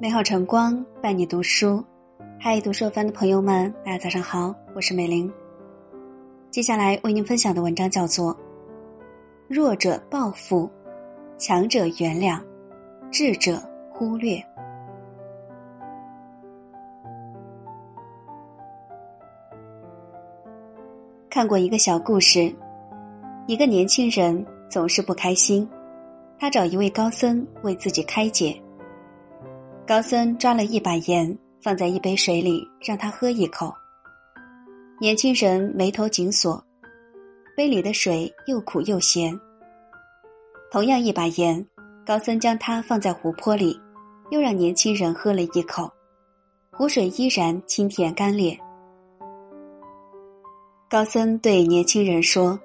美好晨光伴你读书，嗨，读书番的朋友们，大家早上好，我是美玲。接下来为您分享的文章叫做《弱者报复，强者原谅，智者忽略》。看过一个小故事，一个年轻人总是不开心，他找一位高僧为自己开解。高僧抓了一把盐，放在一杯水里，让他喝一口。年轻人眉头紧锁，杯里的水又苦又咸。同样一把盐，高僧将它放在湖泊里，又让年轻人喝了一口，湖水依然清甜甘冽。高僧对年轻人说：“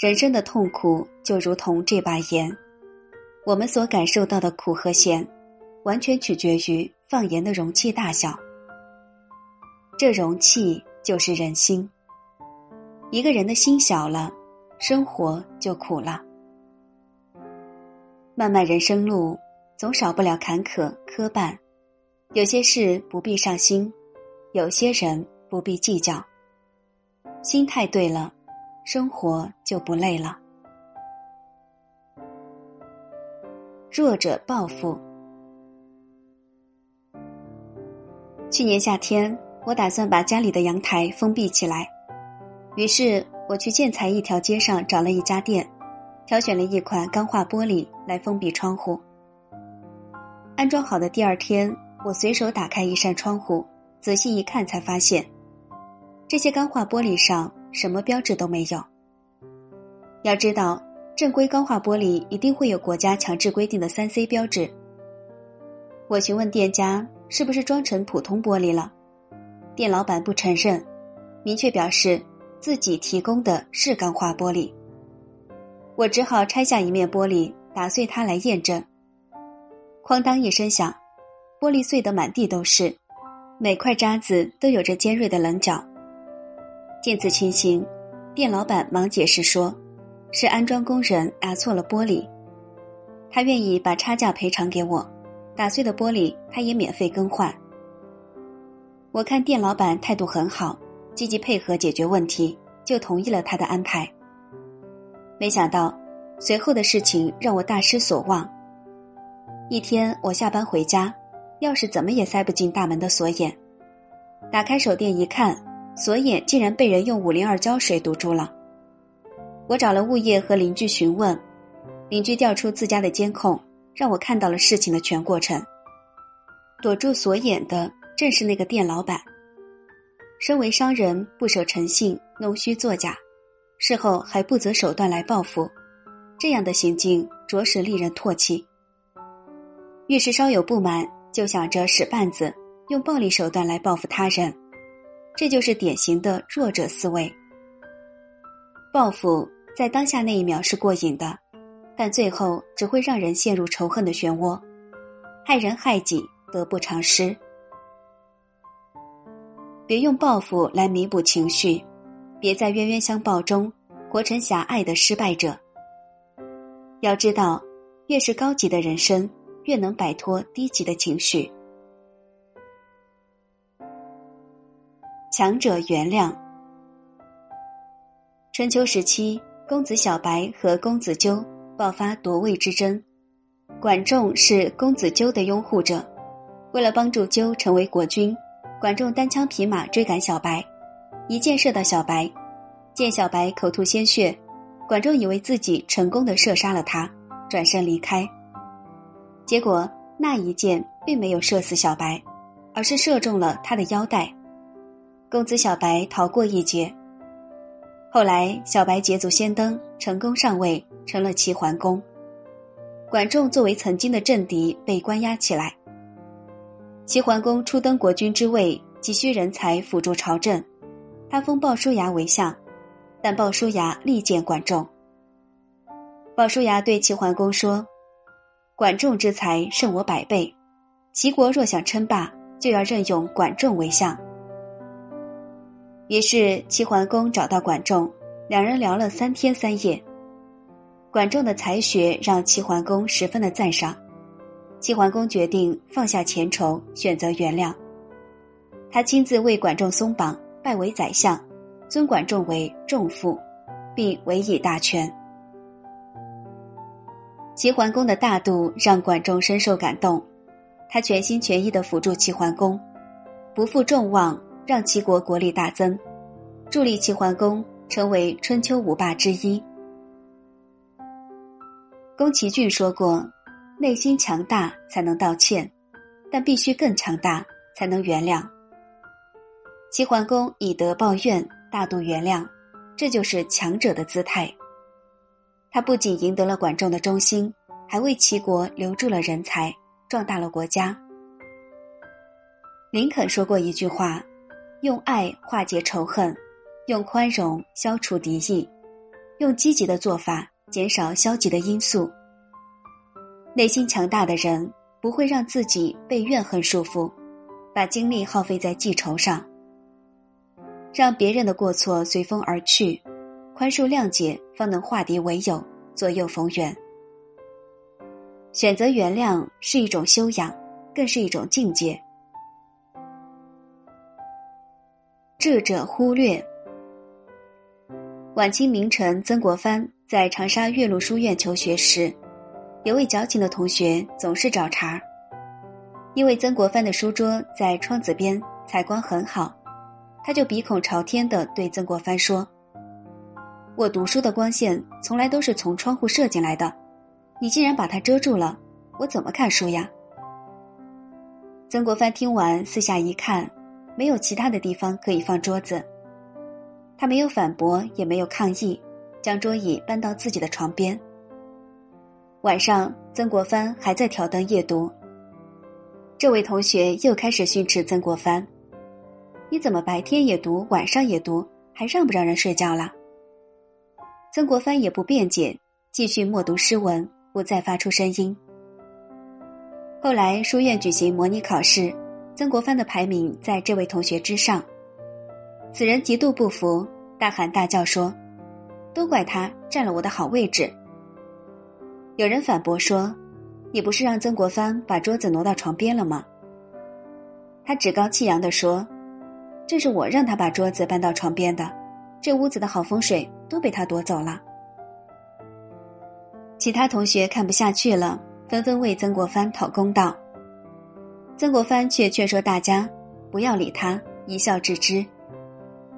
人生的痛苦就如同这把盐，我们所感受到的苦和咸。”完全取决于放盐的容器大小，这容器就是人心。一个人的心小了，生活就苦了。漫漫人生路，总少不了坎坷磕绊，有些事不必上心，有些人不必计较。心态对了，生活就不累了。弱者报复。去年夏天，我打算把家里的阳台封闭起来，于是我去建材一条街上找了一家店，挑选了一款钢化玻璃来封闭窗户。安装好的第二天，我随手打开一扇窗户，仔细一看，才发现这些钢化玻璃上什么标志都没有。要知道，正规钢化玻璃一定会有国家强制规定的三 C 标志。我询问店家。是不是装成普通玻璃了？店老板不承认，明确表示自己提供的是钢化玻璃。我只好拆下一面玻璃，打碎它来验证。哐当一声响，玻璃碎得满地都是，每块渣子都有着尖锐的棱角。见此情形，店老板忙解释说：“是安装工人打错了玻璃，他愿意把差价赔偿给我。”打碎的玻璃，他也免费更换。我看店老板态度很好，积极配合解决问题，就同意了他的安排。没想到，随后的事情让我大失所望。一天，我下班回家，钥匙怎么也塞不进大门的锁眼。打开手电一看，锁眼竟然被人用五零二胶水堵住了。我找了物业和邻居询问，邻居调出自家的监控。让我看到了事情的全过程。躲住锁眼的正是那个店老板。身为商人，不守诚信，弄虚作假，事后还不择手段来报复，这样的行径着实令人唾弃。遇事稍有不满，就想着使绊子，用暴力手段来报复他人，这就是典型的弱者思维。报复在当下那一秒是过瘾的。但最后只会让人陷入仇恨的漩涡，害人害己，得不偿失。别用报复来弥补情绪，别在冤冤相报中活成狭隘的失败者。要知道，越是高级的人生，越能摆脱低级的情绪。强者原谅。春秋时期，公子小白和公子纠。爆发夺位之争，管仲是公子纠的拥护者。为了帮助纠成为国君，管仲单枪匹马追赶小白，一箭射到小白，见小白口吐鲜血，管仲以为自己成功的射杀了他，转身离开。结果那一箭并没有射死小白，而是射中了他的腰带，公子小白逃过一劫。后来，小白捷足先登，成功上位，成了齐桓公。管仲作为曾经的政敌，被关押起来。齐桓公初登国君之位，急需人才辅助朝政，他封鲍叔牙为相，但鲍叔牙力荐管仲。鲍叔牙对齐桓公说：“管仲之才胜我百倍，齐国若想称霸，就要任用管仲为相。”于是齐桓公找到管仲，两人聊了三天三夜。管仲的才学让齐桓公十分的赞赏，齐桓公决定放下前仇，选择原谅。他亲自为管仲松绑，拜为宰相，尊管仲为仲父，并委以大权。齐桓公的大度让管仲深受感动，他全心全意的辅助齐桓公，不负众望，让齐国国力大增，助力齐桓公成为春秋五霸之一。宫崎骏说过：“内心强大才能道歉，但必须更强大才能原谅。”齐桓公以德报怨，大度原谅，这就是强者的姿态。他不仅赢得了管仲的忠心，还为齐国留住了人才，壮大了国家。林肯说过一句话：“用爱化解仇恨，用宽容消除敌意，用积极的做法减少消极的因素。”内心强大的人不会让自己被怨恨束缚，把精力耗费在记仇上，让别人的过错随风而去。宽恕谅解，方能化敌为友，左右逢源。选择原谅是一种修养，更是一种境界。智者忽略。晚清名臣曾国藩在长沙岳麓书院求学时，有位矫情的同学总是找茬。因为曾国藩的书桌在窗子边，采光很好，他就鼻孔朝天的对曾国藩说。我读书的光线从来都是从窗户射进来的，你竟然把它遮住了，我怎么看书呀？曾国藩听完，四下一看，没有其他的地方可以放桌子。他没有反驳，也没有抗议，将桌椅搬到自己的床边。晚上，曾国藩还在挑灯夜读。这位同学又开始训斥曾国藩：“你怎么白天也读，晚上也读，还让不让人睡觉了？”曾国藩也不辩解，继续默读诗文，不再发出声音。后来书院举行模拟考试，曾国藩的排名在这位同学之上。此人极度不服，大喊大叫说：“都怪他占了我的好位置。”有人反驳说：“你不是让曾国藩把桌子挪到床边了吗？”他趾高气扬地说：“这是我让他把桌子搬到床边的。”这屋子的好风水都被他夺走了。其他同学看不下去了，纷纷为曾国藩讨公道。曾国藩却劝说大家不要理他，一笑置之。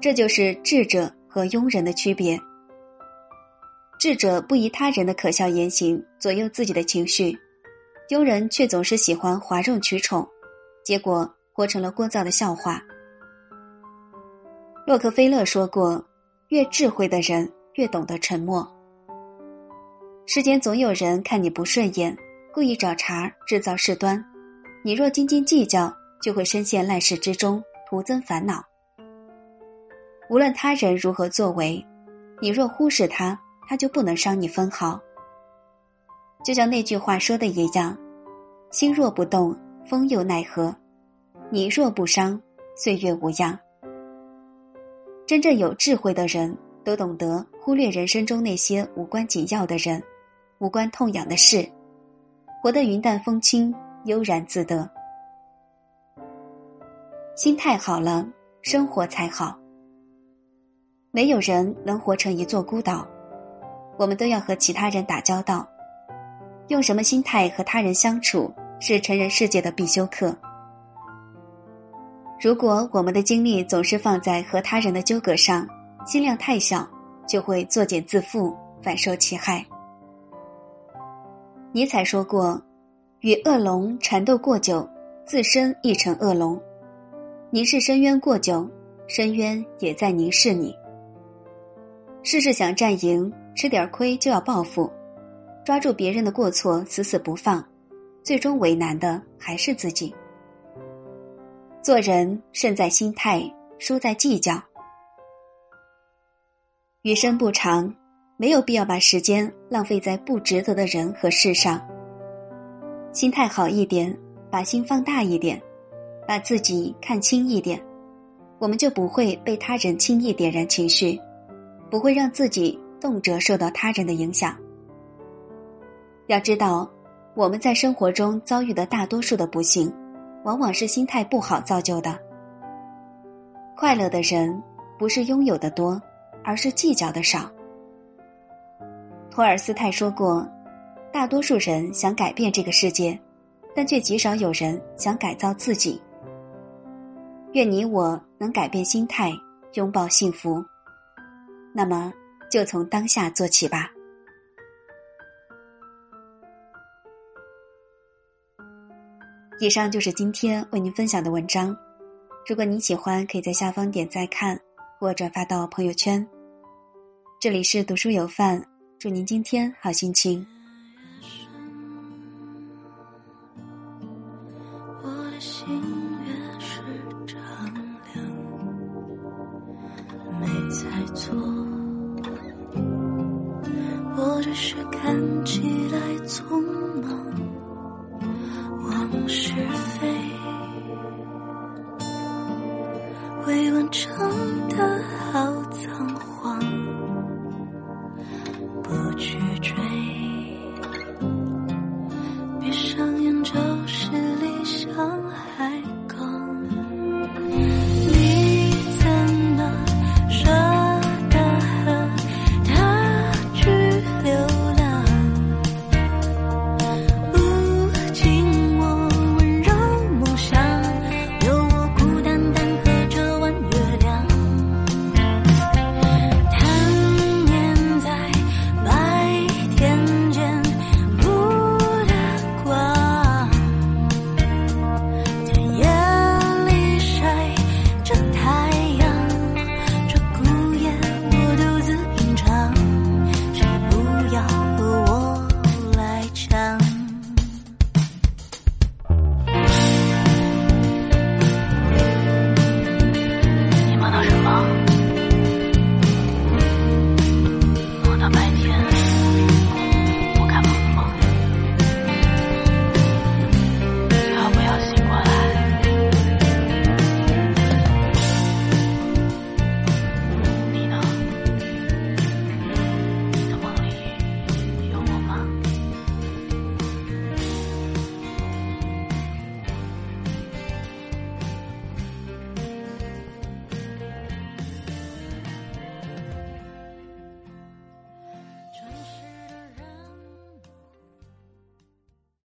这就是智者和庸人的区别。智者不以他人的可笑言行左右自己的情绪，庸人却总是喜欢哗众取宠，结果活成了聒噪的笑话。洛克菲勒说过：“越智慧的人越懂得沉默。世间总有人看你不顺眼，故意找茬制造事端。你若斤斤计较，就会深陷烂事之中，徒增烦恼。无论他人如何作为，你若忽视他，他就不能伤你分毫。就像那句话说的一样：心若不动，风又奈何；你若不伤，岁月无恙。”真正有智慧的人都懂得忽略人生中那些无关紧要的人，无关痛痒的事，活得云淡风轻，悠然自得。心态好了，生活才好。没有人能活成一座孤岛，我们都要和其他人打交道。用什么心态和他人相处，是成人世界的必修课。如果我们的精力总是放在和他人的纠葛上，心量太小，就会作茧自缚，反受其害。尼采说过：“与恶龙缠斗过久，自身亦成恶龙；凝视深渊过久，深渊也在凝视你。”事事想占赢，吃点亏就要报复，抓住别人的过错死死不放，最终为难的还是自己。做人胜在心态，输在计较。余生不长，没有必要把时间浪费在不值得的人和事上。心态好一点，把心放大一点，把自己看轻一点，我们就不会被他人轻易点燃情绪，不会让自己动辄受到他人的影响。要知道，我们在生活中遭遇的大多数的不幸，往往是心态不好造就的。快乐的人不是拥有的多，而是计较的少。托尔斯泰说过：“大多数人想改变这个世界，但却极少有人想改造自己。”愿你我能改变心态，拥抱幸福。那么，就从当下做起吧。以上就是今天为您分享的文章。如果您喜欢，可以在下方点赞看或转发到朋友圈。这里是读书有范，祝您今天好心情。我的心越是丈量，没猜错，起来从